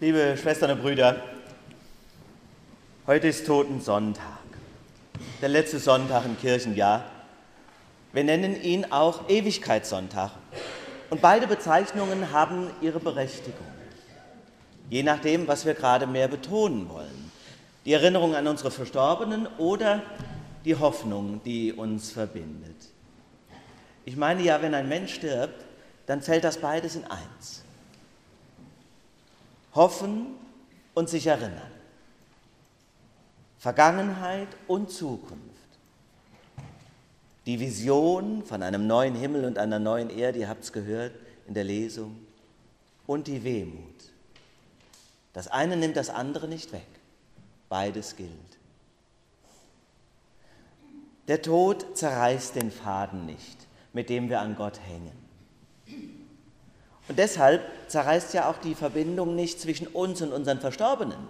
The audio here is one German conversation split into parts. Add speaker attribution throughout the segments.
Speaker 1: Liebe Schwestern und Brüder, heute ist Totensonntag, der letzte Sonntag im Kirchenjahr. Wir nennen ihn auch Ewigkeitssonntag. Und beide Bezeichnungen haben ihre Berechtigung, je nachdem, was wir gerade mehr betonen wollen. Die Erinnerung an unsere Verstorbenen oder die Hoffnung, die uns verbindet. Ich meine ja, wenn ein Mensch stirbt, dann fällt das beides in eins. Hoffen und sich erinnern. Vergangenheit und Zukunft. Die Vision von einem neuen Himmel und einer neuen Erde, ihr habt es gehört in der Lesung, und die Wehmut. Das eine nimmt das andere nicht weg. Beides gilt. Der Tod zerreißt den Faden nicht, mit dem wir an Gott hängen. Und deshalb zerreißt ja auch die Verbindung nicht zwischen uns und unseren Verstorbenen,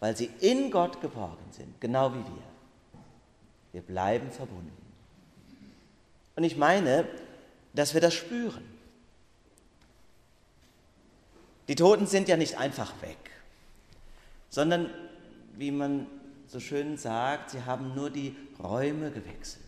Speaker 1: weil sie in Gott geborgen sind, genau wie wir. Wir bleiben verbunden. Und ich meine, dass wir das spüren. Die Toten sind ja nicht einfach weg, sondern, wie man so schön sagt, sie haben nur die Räume gewechselt.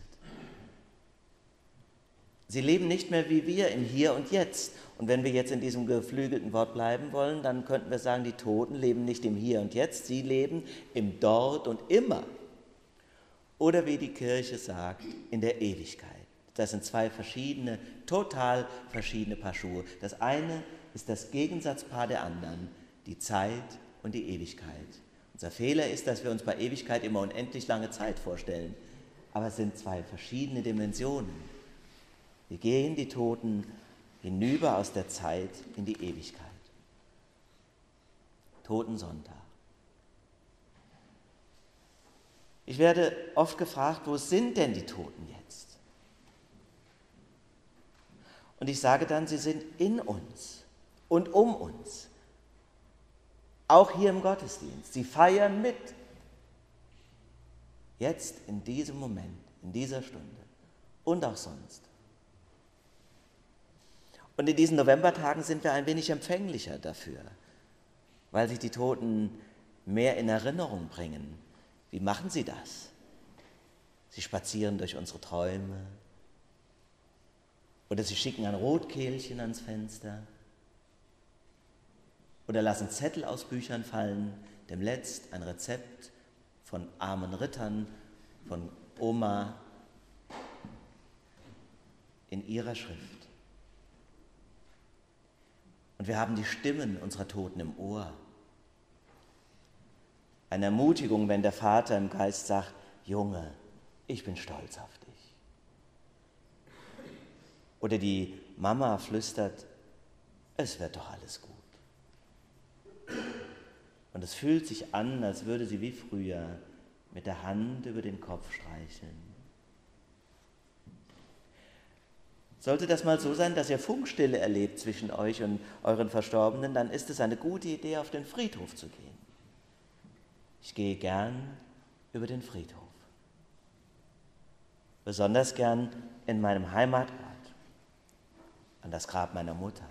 Speaker 1: Sie leben nicht mehr wie wir im Hier und Jetzt. Und wenn wir jetzt in diesem geflügelten Wort bleiben wollen, dann könnten wir sagen, die Toten leben nicht im Hier und Jetzt, sie leben im Dort und immer. Oder wie die Kirche sagt, in der Ewigkeit. Das sind zwei verschiedene, total verschiedene Paar Schuhe. Das eine ist das Gegensatzpaar der anderen, die Zeit und die Ewigkeit. Unser Fehler ist, dass wir uns bei Ewigkeit immer unendlich lange Zeit vorstellen. Aber es sind zwei verschiedene Dimensionen. Wir gehen die Toten hinüber aus der Zeit in die Ewigkeit. Totensonntag. Ich werde oft gefragt, wo sind denn die Toten jetzt? Und ich sage dann, sie sind in uns und um uns. Auch hier im Gottesdienst. Sie feiern mit. Jetzt, in diesem Moment, in dieser Stunde und auch sonst. Und in diesen Novembertagen sind wir ein wenig empfänglicher dafür, weil sich die Toten mehr in Erinnerung bringen. Wie machen sie das? Sie spazieren durch unsere Träume oder sie schicken ein Rotkehlchen ans Fenster oder lassen Zettel aus Büchern fallen, dem Letzt ein Rezept von armen Rittern, von Oma in ihrer Schrift. Und wir haben die Stimmen unserer Toten im Ohr. Eine Ermutigung, wenn der Vater im Geist sagt, Junge, ich bin stolz auf dich. Oder die Mama flüstert, es wird doch alles gut. Und es fühlt sich an, als würde sie wie früher mit der Hand über den Kopf streicheln. Sollte das mal so sein, dass ihr Funkstille erlebt zwischen euch und euren Verstorbenen, dann ist es eine gute Idee, auf den Friedhof zu gehen. Ich gehe gern über den Friedhof. Besonders gern in meinem Heimatort, an das Grab meiner Mutter.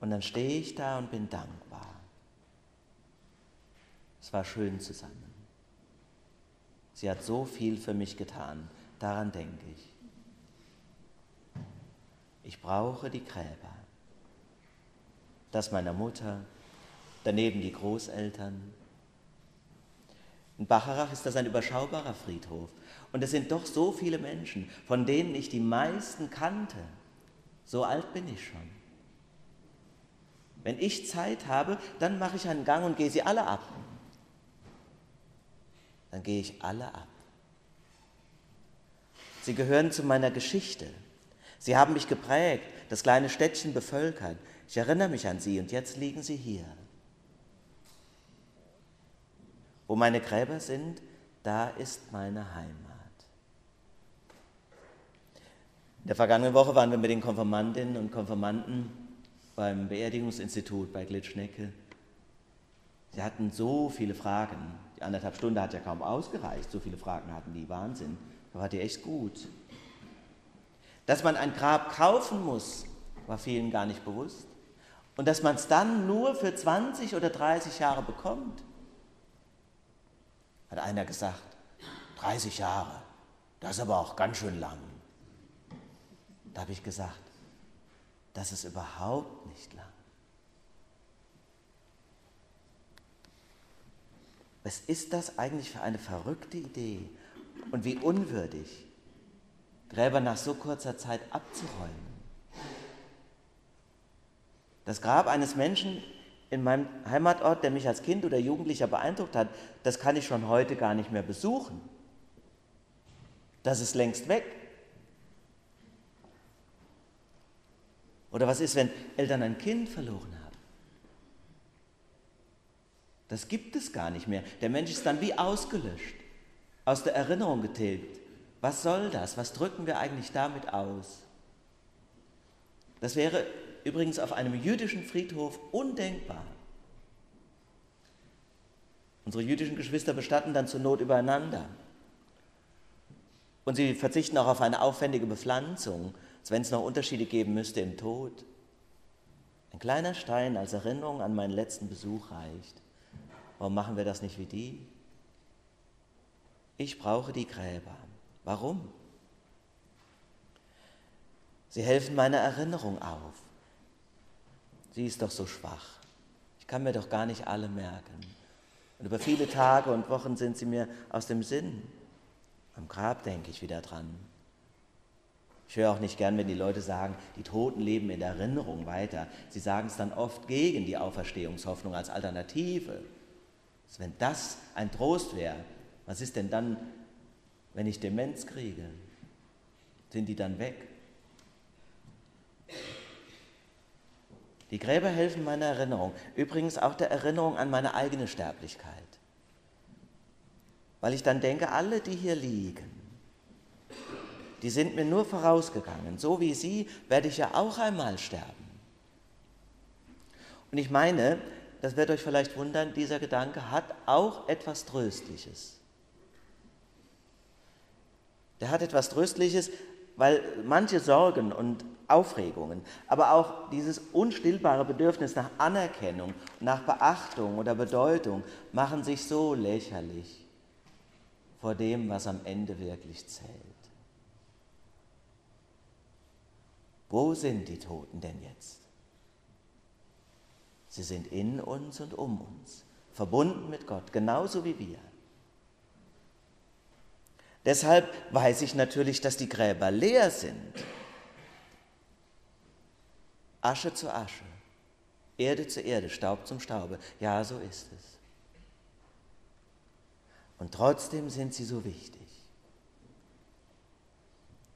Speaker 1: Und dann stehe ich da und bin dankbar. Es war schön zusammen. Sie hat so viel für mich getan, daran denke ich. Ich brauche die Gräber. Das meiner Mutter, daneben die Großeltern. In Bacharach ist das ein überschaubarer Friedhof. Und es sind doch so viele Menschen, von denen ich die meisten kannte. So alt bin ich schon. Wenn ich Zeit habe, dann mache ich einen Gang und gehe sie alle ab. Dann gehe ich alle ab. Sie gehören zu meiner Geschichte. Sie haben mich geprägt, das kleine Städtchen bevölkert. Ich erinnere mich an sie und jetzt liegen sie hier. Wo meine Gräber sind, da ist meine Heimat. In der vergangenen Woche waren wir mit den Konfirmandinnen und Konfirmanden beim Beerdigungsinstitut bei Glitschnecke. Sie hatten so viele Fragen. Die anderthalb Stunden hat ja kaum ausgereicht. So viele Fragen hatten die. Wahnsinn. Da war die echt gut. Dass man ein Grab kaufen muss, war vielen gar nicht bewusst. Und dass man es dann nur für 20 oder 30 Jahre bekommt. Hat einer gesagt, 30 Jahre, das ist aber auch ganz schön lang. Da habe ich gesagt, das ist überhaupt nicht lang. Was ist das eigentlich für eine verrückte Idee und wie unwürdig, Gräber nach so kurzer Zeit abzuräumen? Das Grab eines Menschen in meinem Heimatort, der mich als Kind oder Jugendlicher beeindruckt hat, das kann ich schon heute gar nicht mehr besuchen. Das ist längst weg. Oder was ist, wenn Eltern ein Kind verloren haben? Das gibt es gar nicht mehr. Der Mensch ist dann wie ausgelöscht, aus der Erinnerung getilgt. Was soll das? Was drücken wir eigentlich damit aus? Das wäre übrigens auf einem jüdischen Friedhof undenkbar. Unsere jüdischen Geschwister bestatten dann zur Not übereinander. Und sie verzichten auch auf eine aufwendige Bepflanzung, als wenn es noch Unterschiede geben müsste im Tod. Ein kleiner Stein als Erinnerung an meinen letzten Besuch reicht. Warum machen wir das nicht wie die? Ich brauche die Gräber. Warum? Sie helfen meiner Erinnerung auf. Sie ist doch so schwach. Ich kann mir doch gar nicht alle merken. Und über viele Tage und Wochen sind sie mir aus dem Sinn. Am Grab denke ich wieder dran. Ich höre auch nicht gern, wenn die Leute sagen, die Toten leben in der Erinnerung weiter. Sie sagen es dann oft gegen die Auferstehungshoffnung als Alternative. Also wenn das ein Trost wäre, was ist denn dann, wenn ich Demenz kriege? Sind die dann weg? Die Gräber helfen meiner Erinnerung, übrigens auch der Erinnerung an meine eigene Sterblichkeit. Weil ich dann denke, alle, die hier liegen, die sind mir nur vorausgegangen. So wie sie werde ich ja auch einmal sterben. Und ich meine, das wird euch vielleicht wundern, dieser Gedanke hat auch etwas Tröstliches. Der hat etwas Tröstliches, weil manche Sorgen und Aufregungen, aber auch dieses unstillbare Bedürfnis nach Anerkennung, nach Beachtung oder Bedeutung machen sich so lächerlich vor dem, was am Ende wirklich zählt. Wo sind die Toten denn jetzt? Sie sind in uns und um uns, verbunden mit Gott, genauso wie wir. Deshalb weiß ich natürlich, dass die Gräber leer sind. Asche zu Asche, Erde zu Erde, Staub zum Staube. Ja, so ist es. Und trotzdem sind sie so wichtig.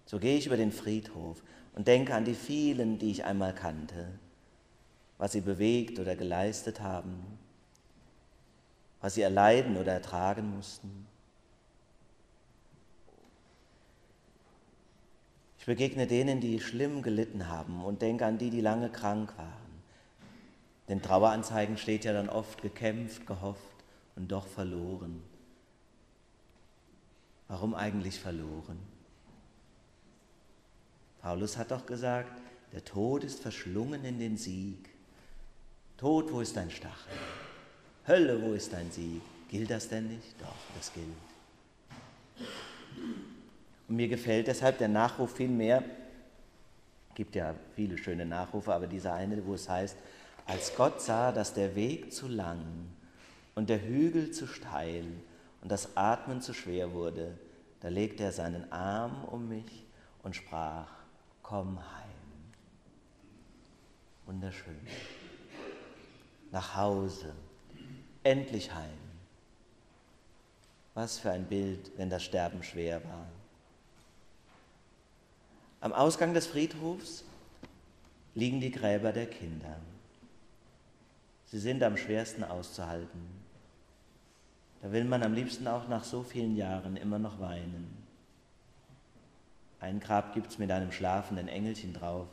Speaker 1: So gehe ich über den Friedhof und denke an die vielen, die ich einmal kannte, was sie bewegt oder geleistet haben, was sie erleiden oder ertragen mussten. Begegne denen, die schlimm gelitten haben und denke an die, die lange krank waren. Denn Traueranzeigen steht ja dann oft gekämpft, gehofft und doch verloren. Warum eigentlich verloren? Paulus hat doch gesagt, der Tod ist verschlungen in den Sieg. Tod, wo ist dein Stachel? Hölle, wo ist dein Sieg? Gilt das denn nicht? Doch, das gilt. Und mir gefällt deshalb der Nachruf viel mehr. Es gibt ja viele schöne Nachrufe, aber dieser eine, wo es heißt, als Gott sah, dass der Weg zu lang und der Hügel zu steil und das Atmen zu schwer wurde, da legte er seinen Arm um mich und sprach, komm heim. Wunderschön. Nach Hause, endlich heim. Was für ein Bild, wenn das Sterben schwer war. Am Ausgang des Friedhofs liegen die Gräber der Kinder. Sie sind am schwersten auszuhalten. Da will man am liebsten auch nach so vielen Jahren immer noch weinen. Ein Grab gibt es mit einem schlafenden Engelchen drauf.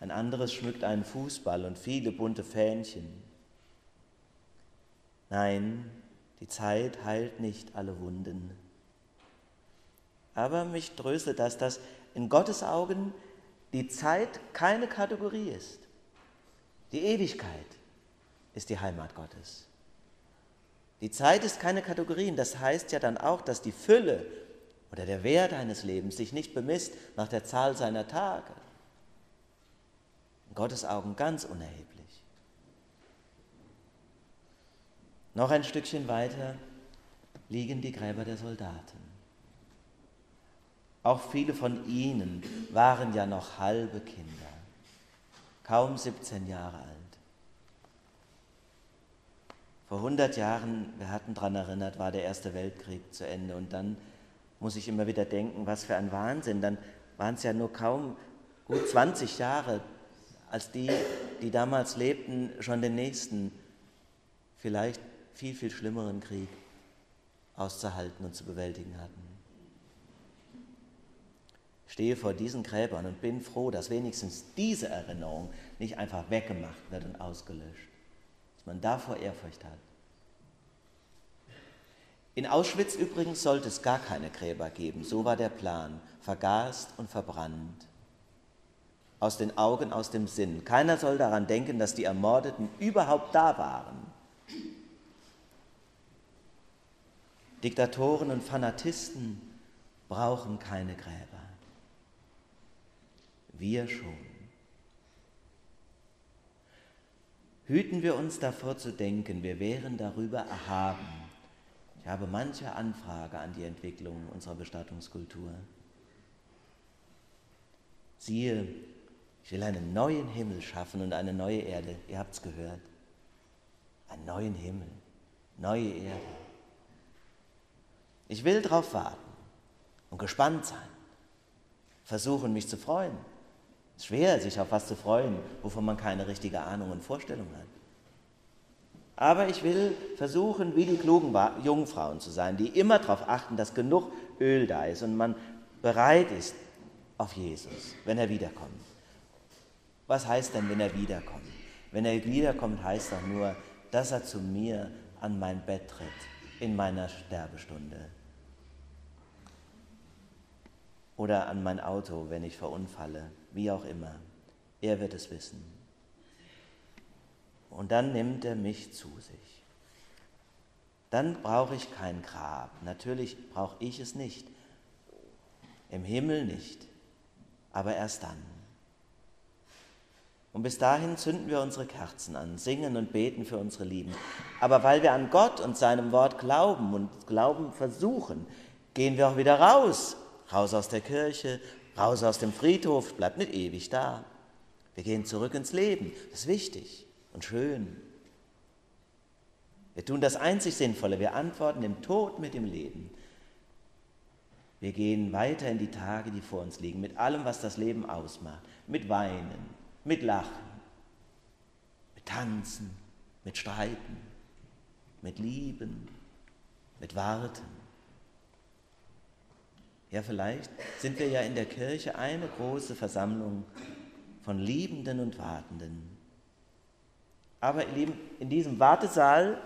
Speaker 1: Ein anderes schmückt einen Fußball und viele bunte Fähnchen. Nein, die Zeit heilt nicht alle Wunden. Aber mich tröstet das, dass in Gottes Augen die Zeit keine Kategorie ist. Die Ewigkeit ist die Heimat Gottes. Die Zeit ist keine Kategorien. Das heißt ja dann auch, dass die Fülle oder der Wert eines Lebens sich nicht bemisst nach der Zahl seiner Tage. In Gottes Augen ganz unerheblich. Noch ein Stückchen weiter liegen die Gräber der Soldaten. Auch viele von ihnen waren ja noch halbe Kinder, kaum 17 Jahre alt. Vor 100 Jahren, wir hatten daran erinnert, war der Erste Weltkrieg zu Ende und dann muss ich immer wieder denken, was für ein Wahnsinn. Dann waren es ja nur kaum gut 20 Jahre, als die, die damals lebten, schon den nächsten, vielleicht viel, viel schlimmeren Krieg auszuhalten und zu bewältigen hatten. Stehe vor diesen Gräbern und bin froh, dass wenigstens diese Erinnerung nicht einfach weggemacht wird und ausgelöscht, dass man davor Ehrfurcht hat. In Auschwitz übrigens sollte es gar keine Gräber geben, so war der Plan, vergast und verbrannt. Aus den Augen, aus dem Sinn. Keiner soll daran denken, dass die Ermordeten überhaupt da waren. Diktatoren und Fanatisten brauchen keine Gräber. Wir schon. Hüten wir uns davor zu denken, wir wären darüber erhaben. Ich habe manche Anfrage an die Entwicklung unserer Bestattungskultur. Siehe, ich will einen neuen Himmel schaffen und eine neue Erde. Ihr habt es gehört. Einen neuen Himmel, neue Erde. Ich will darauf warten und gespannt sein, versuchen mich zu freuen. Ist schwer, sich auf was zu freuen, wovon man keine richtige Ahnung und Vorstellung hat. Aber ich will versuchen, wie die klugen Jungfrauen zu sein, die immer darauf achten, dass genug Öl da ist und man bereit ist auf Jesus, wenn er wiederkommt. Was heißt denn, wenn er wiederkommt? Wenn er wiederkommt, heißt doch nur, dass er zu mir an mein Bett tritt in meiner Sterbestunde oder an mein Auto, wenn ich verunfalle, wie auch immer. Er wird es wissen. Und dann nimmt er mich zu sich. Dann brauche ich kein Grab. Natürlich brauche ich es nicht. Im Himmel nicht, aber erst dann. Und bis dahin zünden wir unsere Kerzen an, singen und beten für unsere Lieben. Aber weil wir an Gott und seinem Wort glauben und Glauben versuchen, gehen wir auch wieder raus raus aus der Kirche, raus aus dem Friedhof, bleibt nicht ewig da. Wir gehen zurück ins Leben, das ist wichtig und schön. Wir tun das einzig Sinnvolle, wir antworten dem Tod mit dem Leben. Wir gehen weiter in die Tage, die vor uns liegen, mit allem, was das Leben ausmacht, mit Weinen, mit Lachen, mit Tanzen, mit Streiten, mit Lieben, mit Warten. Ja, vielleicht sind wir ja in der Kirche eine große Versammlung von Liebenden und Wartenden. Aber ihr Lieben, in diesem Wartesaal,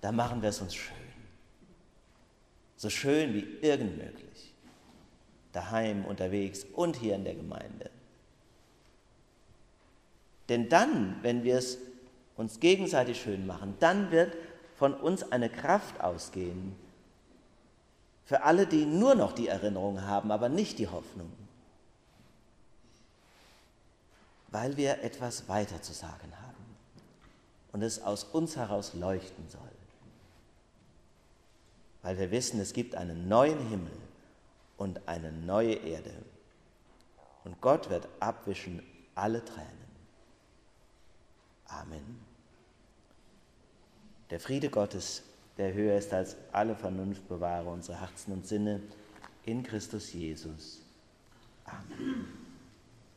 Speaker 1: da machen wir es uns schön. So schön wie irgend möglich. Daheim, unterwegs und hier in der Gemeinde. Denn dann, wenn wir es uns gegenseitig schön machen, dann wird von uns eine Kraft ausgehen, für alle, die nur noch die Erinnerung haben, aber nicht die Hoffnung. Weil wir etwas weiter zu sagen haben und es aus uns heraus leuchten soll. Weil wir wissen, es gibt einen neuen Himmel und eine neue Erde. Und Gott wird abwischen alle Tränen. Amen. Der Friede Gottes der höher ist als alle Vernunft, bewahre unsere Herzen und Sinne in Christus Jesus. Amen.